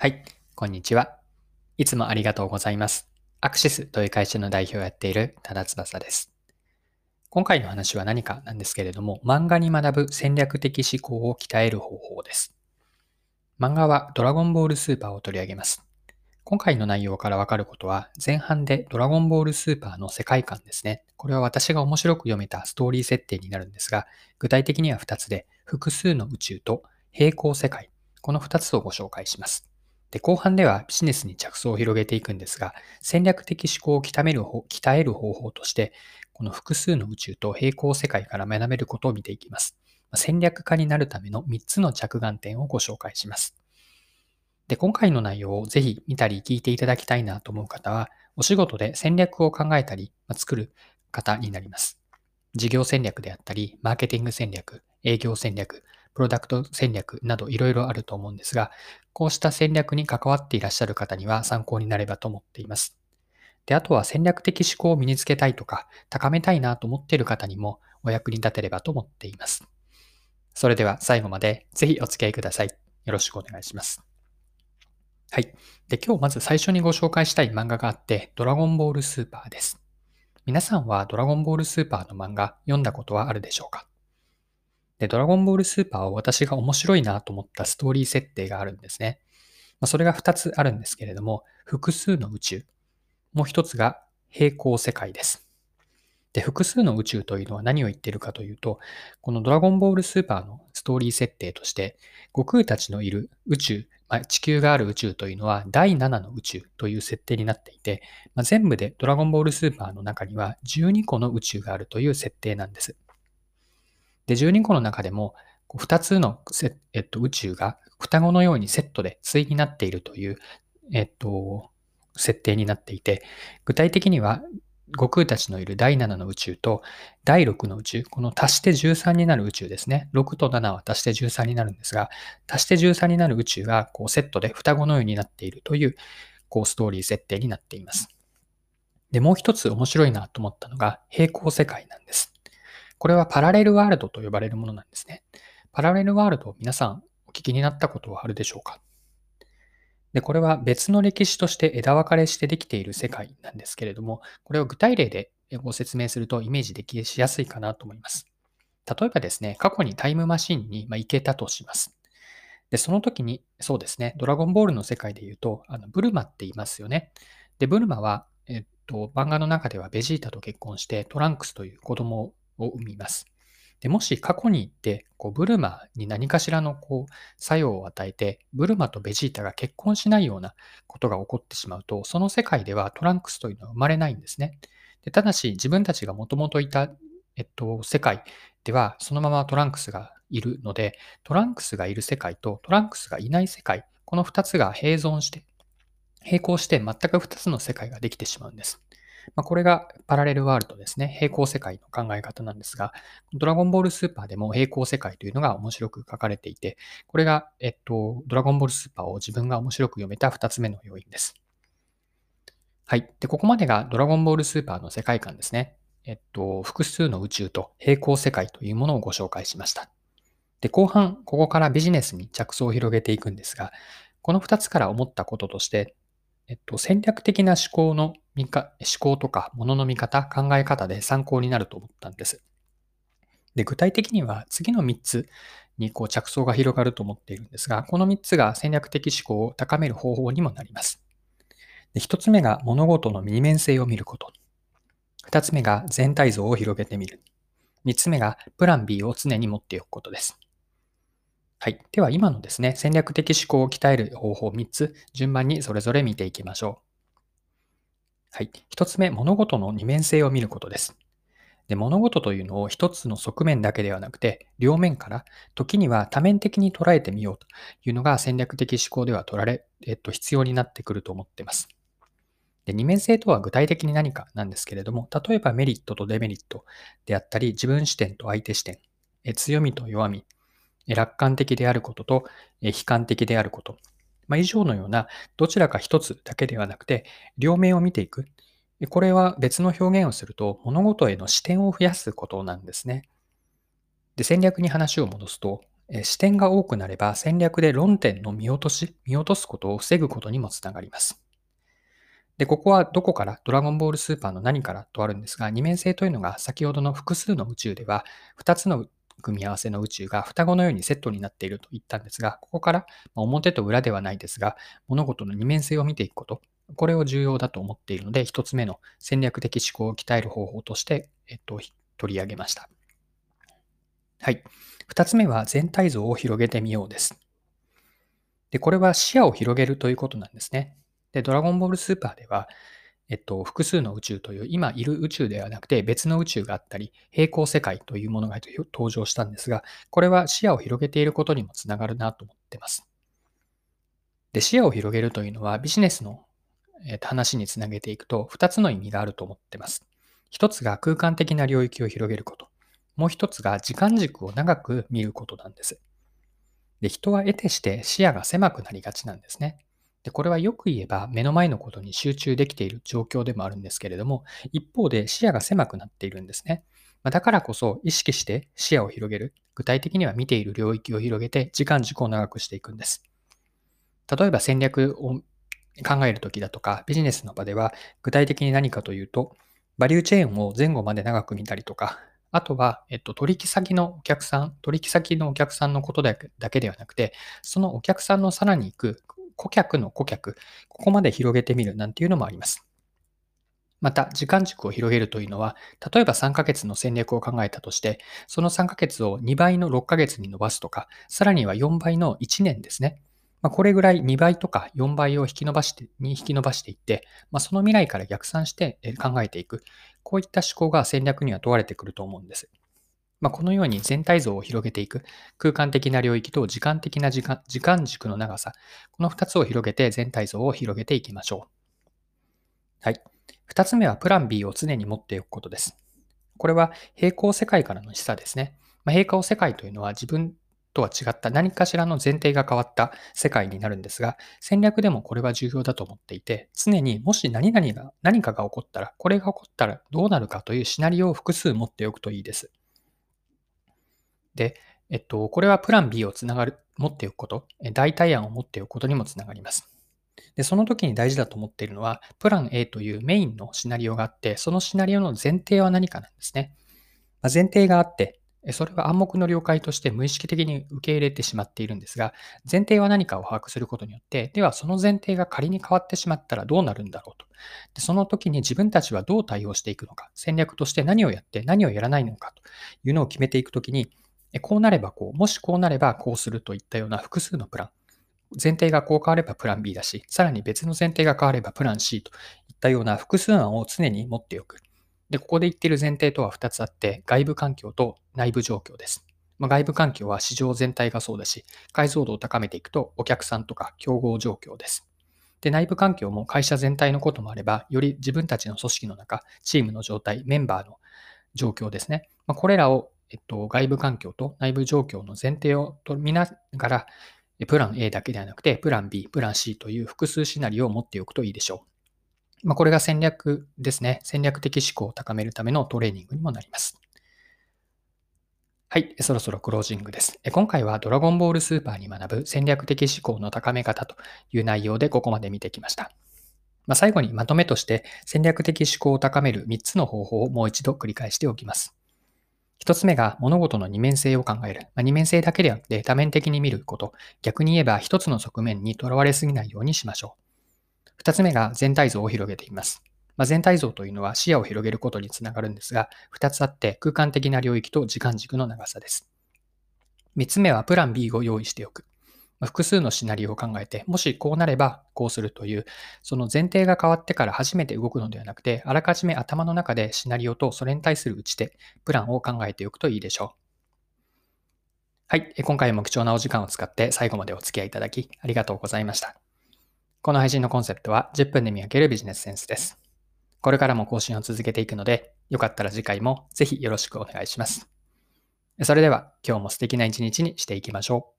はい、こんにちは。いつもありがとうございます。アクシスという会社の代表をやっている多田翼です。今回の話は何かなんですけれども、漫画に学ぶ戦略的思考を鍛える方法です。漫画はドラゴンボールスーパーを取り上げます。今回の内容からわかることは、前半でドラゴンボールスーパーの世界観ですね。これは私が面白く読めたストーリー設定になるんですが、具体的には2つで、複数の宇宙と平行世界、この2つをご紹介します。で、後半ではビジネスに着想を広げていくんですが、戦略的思考を鍛える方鍛える方法として、この複数の宇宙と平行世界から学べることを見ていきます。戦略家になるための3つの着眼点をご紹介します。で、今回の内容をぜひ見たり聞いていただきたいなと思う方は、お仕事で戦略を考えたり、ま作る方になります。事業戦略であったり、マーケティング戦略、営業戦略、プロダクト戦略などいろいろあると思うんですが、こうした戦略に関わっていらっしゃる方には参考になればと思っています。で、あとは戦略的思考を身につけたいとか、高めたいなと思っている方にもお役に立てればと思っています。それでは最後までぜひお付き合いください。よろしくお願いします。はい。で、今日まず最初にご紹介したい漫画があって、ドラゴンボールスーパーです。皆さんはドラゴンボールスーパーの漫画読んだことはあるでしょうか？で、ドラゴンボールスーパーを私が面白いなと思ったストーリー設定があるんですね。まあ、それが2つあるんですけれども、複数の宇宙。もう1つが平行世界です。で、複数の宇宙というのは何を言ってるかというと、このドラゴンボールスーパーのストーリー設定として、悟空たちのいる宇宙、まあ、地球がある宇宙というのは第7の宇宙という設定になっていて、まあ、全部でドラゴンボールスーパーの中には12個の宇宙があるという設定なんです。で、12個の中でも、2つのえっと、宇宙が双子のようにセットで対になっているという、えっと、設定になっていて、具体的には、悟空たちのいる第7の宇宙と第6の宇宙、この足して13になる宇宙ですね。6と7は足して13になるんですが、足して13になる宇宙がこうセットで双子のようになっているというこうストーリー設定になっています。で、もう一つ面白いなと思ったのが平行世界なんです。これはパラレルワールドと呼ばれるものなんですね。パラレルワールドを皆さんお聞きになったことはあるでしょうか？で、これは別の歴史として枝分かれしてできている世界なんですけれども、これを具体例でご説明するとイメージできしやすいかなと思います。例えばですね、過去にタイムマシンに行けたとします。で、その時に、そうですね、ドラゴンボールの世界で言うと、あのブルマって言いますよね。で、ブルマは、えっと、漫画の中ではベジータと結婚してトランクスという子供をを生みます。でもし過去に行ってこうブルマに何かしらのこう作用を与えてブルマとベジータが結婚しないようなことが起こってしまうとその世界ではトランクスというのは生まれないんですね。でただし自分たちがもともといた、えっと、世界ではそのままトランクスがいるのでトランクスがいる世界とトランクスがいない世界この2つが並存して並行して全く2つの世界ができてしまうんです。まあ、これがパラレルワールドですね。平行世界の考え方なんですが、ドラゴンボールスーパーでも平行世界というのが面白く書かれていて、これが、えっと、ドラゴンボールスーパーを自分が面白く読めた2つ目の要因です。はい。で、ここまでがドラゴンボールスーパーの世界観ですね。えっと、複数の宇宙と平行世界というものをご紹介しました。で、後半、ここからビジネスに着想を広げていくんですが、この2つから思ったこととして、えっと、戦略的な思考の、思考とか物の見方、考え方で参考になると思ったんです。で、具体的には次の3つにこう着想が広がると思っているんですが、この3つが戦略的思考を高める方法にもなります。で1つ目が物事の二面性を見ること。2つ目が全体像を広げてみる。3つ目がプラン B を常に持っておくことです。はい。では今のですね、戦略的思考を鍛える方法3つ、順番にそれぞれ見ていきましょう。はい。1つ目、物事の二面性を見ることです。で物事というのを一つの側面だけではなくて、両面から、時には多面的に捉えてみようというのが戦略的思考では取られ、えっと、必要になってくると思っています。で二面性とは具体的に何かなんですけれども、例えばメリットとデメリットであったり、自分視点と相手視点、え強みと弱み、楽観的であることと悲観的であること。まあ、以上のようなどちらか一つだけではなくて、両面を見ていく。これは別の表現をすると、物事への視点を増やすことなんですね。で、戦略に話を戻すと、視点が多くなれば戦略で論点の見落とし、見落とすことを防ぐことにもつながります。で、ここはどこからドラゴンボールスーパーの何からとあるんですが、二面性というのが先ほどの複数の宇宙では、2つの組み合わせの宇宙が双子のようにセットになっていると言ったんですが、ここから表と裏ではないですが、物事の二面性を見ていくこと、これを重要だと思っているので、一つ目の戦略的思考を鍛える方法として、えっと、取り上げました。はい。二つ目は全体像を広げてみようです。で、これは視野を広げるということなんですね。で、ドラゴンボールスーパーでは、えっと、複数の宇宙という、今いる宇宙ではなくて別の宇宙があったり、平行世界というものが登場したんですが、これは視野を広げていることにもつながるなと思ってます。で、視野を広げるというのはビジネスの話につなげていくと2つの意味があると思ってます。一つが空間的な領域を広げること。もう一つが時間軸を長く見ることなんです。で、人は得てして視野が狭くなりがちなんですね。で、これはよく言えば目の前のことに集中できている状況でもあるんですけれども、一方で視野が狭くなっているんですね。まだからこそ意識して視野を広げる。具体的には見ている領域を広げて時間軸を長くしていくんです。例えば戦略を考えるときだとか、ビジネスの場では具体的に何かというと、バリューチェーンを前後まで長く見たりとか、あとは、えっと、取引先のお客さん、取引先のお客さんのことだけではなくて、そのお客さんのさらに行く顧客の顧客、ここまで広げてみるなんていうのもあります。また、時間軸を広げるというのは、例えば3ヶ月の戦略を考えたとして、その3ヶ月を2倍の6ヶ月に伸ばすとか、さらには4倍の1年ですね。まあ、これぐらい2倍とか4倍を引き伸ばして、に引き伸ばしていって、まあ、その未来から逆算して考えていく。こういった思考が戦略には問われてくると思うんです。まあ、このように全体像を広げていく空間的な領域と時間的な時間時間軸の長さ、この2つを広げて全体像を広げていきましょう。はい。2つ目はプラン B を常に持っておくことです。これは平行世界からの示唆ですね。まあ、平行世界というのは自分とは違った何かしらの前提が変わった世界になるんですが、戦略でもこれは重要だと思っていて、常にもし何々が、何かが起こったら、これが起こったらどうなるかというシナリオを複数持っておくといいです。で、えっと、これはプラン B をつながる、持っておくこと、代替案を持っておくことにもつながります。で、その時に大事だと思っているのは、プラン A というメインのシナリオがあって、そのシナリオの前提は何かなんですね。まあ、前提があって、それは暗黙の了解として無意識的に受け入れてしまっているんですが、前提は何かを把握することによって、ではその前提が仮に変わってしまったらどうなるんだろうと。でその時に自分たちはどう対応していくのか、戦略として何をやって何をやらないのかというのを決めていくときに、こうなればこう、もしこうなればこうするといったような複数のプラン。前提がこう変わればプラン B だし、さらに別の前提が変わればプラン C といったような複数案を常に持っておく。で、ここで言っている前提とは2つあって、外部環境と内部状況です。まあ、外部環境は市場全体がそうだし、解像度を高めていくとお客さんとか競合状況です。で、内部環境も会社全体のこともあれば、より自分たちの組織の中、チームの状態、メンバーの状況ですね。まあ、これらをえっと、外部環境と内部状況の前提を見ながら、プラン A だけではなくて、プラン B、プラン C という複数シナリオを持っておくといいでしょう。まあ、これが戦略ですね。戦略的思考を高めるためのトレーニングにもなります。はい、そろそろクロージングです。今回はドラゴンボールスーパーに学ぶ戦略的思考の高め方という内容でここまで見てきました。まあ、最後にまとめとして戦略的思考を高める3つの方法をもう一度繰り返しておきます。一つ目が物事の二面性を考える。まあ、二面性だけではなくて多面的に見ること。逆に言えば一つの側面にとらわれすぎないようにしましょう。二つ目が全体像を広げています。まあ、全体像というのは視野を広げることにつながるんですが、二つあって空間的な領域と時間軸の長さです。三つ目はプラン B を用意しておく。複数のシナリオを考えて、もしこうなればこうするという、その前提が変わってから初めて動くのではなくて、あらかじめ頭の中でシナリオとそれに対する打ち手、プランを考えておくといいでしょう。はい。今回も貴重なお時間を使って最後までお付き合いいただきありがとうございました。この配信のコンセプトは10分で見分けるビジネスセンスです。これからも更新を続けていくので、よかったら次回もぜひよろしくお願いします。それでは今日も素敵な一日にしていきましょう。